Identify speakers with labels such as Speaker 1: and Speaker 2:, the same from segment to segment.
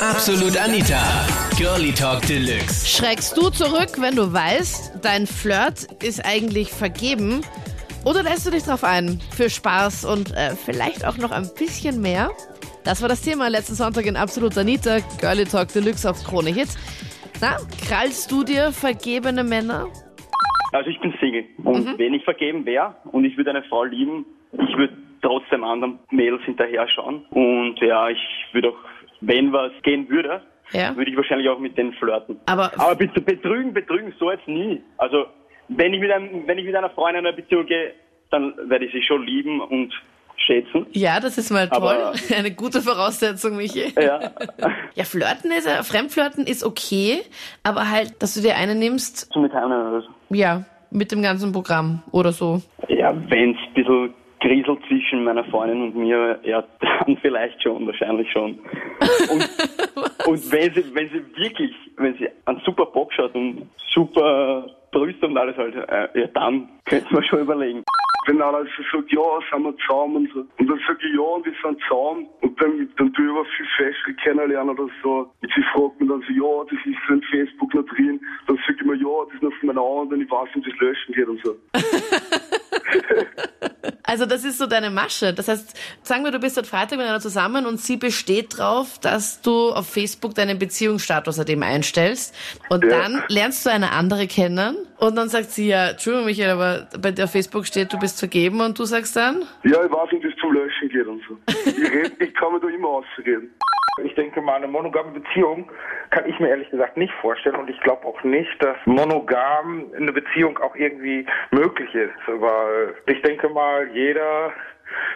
Speaker 1: Absolut Anita. Girlie Talk Deluxe.
Speaker 2: Schreckst du zurück, wenn du weißt, dein Flirt ist eigentlich vergeben? Oder lässt du dich drauf ein? Für Spaß und äh, vielleicht auch noch ein bisschen mehr? Das war das Thema letzten Sonntag in Absolut Anita. Girlie Talk Deluxe auf Krone Hit. Na, krallst du dir vergebene Männer?
Speaker 3: Also ich bin Single und wenn ich vergeben wäre und ich würde eine Frau lieben, ich würde trotzdem anderen Mädels hinterher schauen und ja, ich würde auch, wenn was gehen würde,
Speaker 2: Ja.
Speaker 3: würde ich wahrscheinlich auch mit denen flirten.
Speaker 2: Aber-
Speaker 3: Aber bitte betrügen, betrügen so jetzt nie. Also wenn ich mit einem, wenn ich mit einer Freundin in eine Beziehung gehe, dann werde ich sie schon lieben und schätzen.
Speaker 2: Ja, das ist mal toll.
Speaker 3: Aber-
Speaker 2: Eine gute Voraussetzung, Michi.
Speaker 3: Ja,
Speaker 2: Ja, flirten ist, Fremdflirten ist okay, aber halt, dass du dir eine nimmst,
Speaker 3: so mit einer, also,
Speaker 2: ja, mit dem ganzen Programm oder so.
Speaker 3: ja, wenn es ein bisschen grieselt zwischen meiner Freundin und mir, ja, dann vielleicht schon, wahrscheinlich schon. Und, und wenn sie, wenn sie wirklich, wenn sie einen super Bock schaut und super Brüste und alles halt, äh, ja, dann könnte man schon überlegen.
Speaker 4: wenn einer so sagt, ja, sind wir zusammen und so. Und dann sage ich, ja, und wir sind zusammen. Und dann, dann tue ich aber viel Feste kennenlernen oder so. Und sie fragt mich dann so, ja, das ist so in Facebook noch drin. Dann sage ich mir, ja, das ist noch von meiner anderen, ich weiß, wie das löschen geht und so.
Speaker 2: Also das ist so deine Masche. Das heißt, sagen wir, du bist seit Freitag mit einer zusammen und sie besteht drauf, dass du auf Facebook deinen Beziehungsstatus seitdem einstellst. Und
Speaker 4: Ja.
Speaker 2: dann lernst du eine andere kennen und dann sagt sie ja, Entschuldigung Michael, aber bei der Facebook steht, du bist vergeben und du sagst dann,
Speaker 4: Ja, ich weiß, wie das zum Löschen geht und so. Ich, red, ich
Speaker 5: denke mal, eine monogame Beziehung kann ich mir ehrlich gesagt nicht vorstellen und ich glaube auch nicht, dass monogam eine Beziehung auch irgendwie möglich ist. Weil ich denke mal, jeder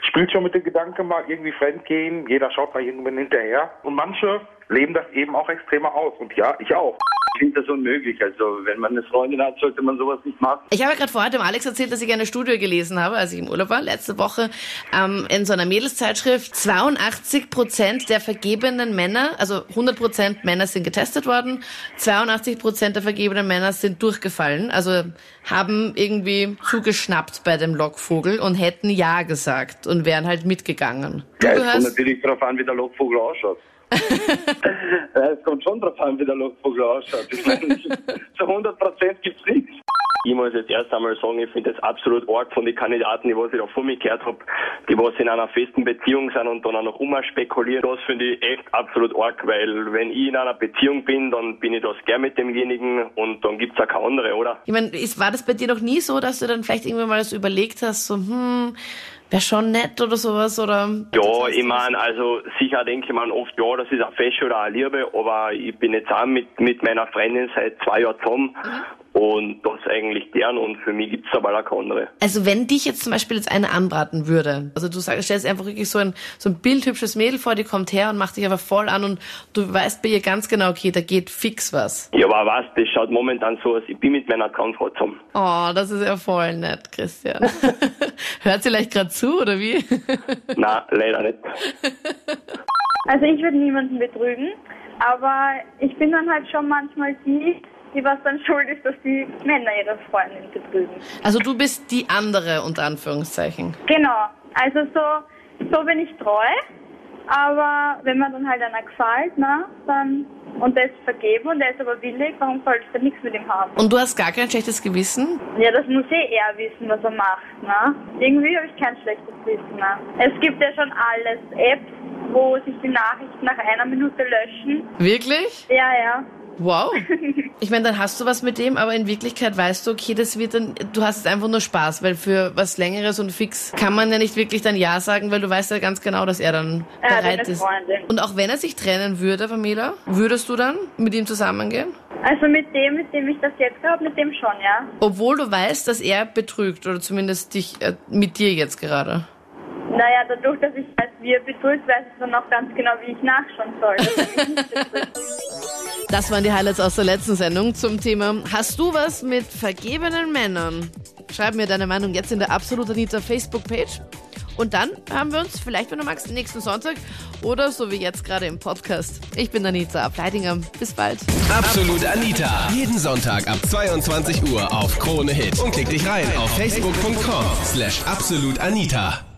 Speaker 5: spielt schon mit dem Gedanken mal irgendwie fremdgehen, jeder schaut mal irgendwann hinterher und manche leben das eben auch extremer aus und ja, ich auch.
Speaker 3: Ich finde das unmöglich. Also wenn man eine Freundin hat, sollte man sowas nicht machen.
Speaker 2: Ich habe ja gerade vorher dem Alex erzählt, dass ich eine Studie gelesen habe, als ich im Urlaub war, letzte Woche, ähm, in so einer Mädelszeitschrift. 82 Prozent der vergebenen Männer, also 100 Prozent Männer sind getestet worden, 82 Prozent der vergebenen Männer sind durchgefallen, also haben irgendwie zugeschnappt bei dem Lockvogel und hätten Ja gesagt und wären halt mitgegangen.
Speaker 3: Ja, es kommt natürlich darauf an, wie der Lockvogel ausschaut. es kommt schon darauf an, wie der Lockvogel ausschaut. Ich meine, zu 100 Prozent gibt's nichts. Ich muss jetzt erst einmal sagen, ich finde das absolut arg von den Kandidaten, die was ich da vor mir gehört habe, die was in einer festen Beziehung sind und dann auch noch umspekulieren. Das finde ich echt absolut arg, weil wenn ich in einer Beziehung bin, dann bin ich das gern mit demjenigen und dann gibt's auch keine andere, oder?
Speaker 2: ich meine, war das bei dir noch nie so, dass du dann vielleicht irgendwann mal so überlegt hast, so, hm, wäre schon nett oder sowas, oder?
Speaker 3: Ja, ich meine, also sicher denke man oft, ja, das ist ein Fest oder eine Liebe, aber ich bin jetzt auch mit, mit meiner Freundin seit zwei Jahren zusammen und das eigentlich gern und für mich gibt's aber auch keine andere.
Speaker 2: Also wenn dich jetzt zum Beispiel jetzt eine anbraten würde, also du sagst, stellst einfach wirklich so ein, so ein bildhübsches Mädel vor, die kommt her und macht dich aber voll an und du weißt bei ihr ganz genau, okay, da geht fix was.
Speaker 3: Ja, aber was, das schaut momentan so aus, ich bin mit meiner Traumfrau zusammen.
Speaker 2: Oh, das ist ja voll nett, Christian. Hört sie vielleicht gerade zu, oder wie?
Speaker 3: Nein, leider nicht.
Speaker 6: Also ich würde niemanden betrügen, aber ich bin dann halt schon manchmal die, die was dann schuld ist, dass die Männer ihre Freundin betrügen.
Speaker 2: Also du bist die andere, unter Anführungszeichen.
Speaker 6: Genau, also so, so bin ich treu, aber wenn man dann halt einer gefällt, na, dann, und der ist vergeben und der ist aber willig, warum soll ich dann nichts mit ihm haben?
Speaker 2: Und du hast gar kein schlechtes Gewissen?
Speaker 6: Ja, das muss eh er wissen, was er macht, ne? Irgendwie habe ich kein schlechtes Wissen, ne? Es gibt ja schon alles, Apps, wo sich die Nachrichten nach einer Minute löschen.
Speaker 2: Wirklich?
Speaker 6: Ja, ja.
Speaker 2: Wow. Ich meine, dann hast du was mit dem, aber in Wirklichkeit weißt du, okay, das wird dann, du hast jetzt einfach nur Spaß, weil für was Längeres und fix kann man ja nicht wirklich dann Ja sagen, weil du weißt ja ganz genau, dass er dann
Speaker 6: hat
Speaker 2: bereit ist.
Speaker 6: Freundin.
Speaker 2: Und auch wenn er sich trennen würde, Pamela, würdest du dann mit ihm zusammengehen?
Speaker 6: Also mit dem, mit dem ich das jetzt habe, mit dem schon, ja.
Speaker 2: Obwohl du weißt, dass er betrügt oder zumindest dich äh, mit dir jetzt gerade.
Speaker 6: Naja, dadurch, dass ich weiß, wie er betrügt, weiß ich dann auch ganz genau, wie ich nachschauen soll.
Speaker 2: Das waren die Highlights aus der letzten Sendung zum Thema Hast du was mit vergebenen Männern? Schreib mir deine Meinung jetzt in der Absolut Anita Facebook-Page. Und dann haben wir uns vielleicht, wenn du magst, nächsten Sonntag oder so wie jetzt gerade im Podcast. Ich bin Anita Ableidinger. Bis bald.
Speaker 1: Absolut Anita. Jeden Sonntag ab 22 Uhr auf Krone Hit. Und klick dich rein auf facebook.com slash absolutanita.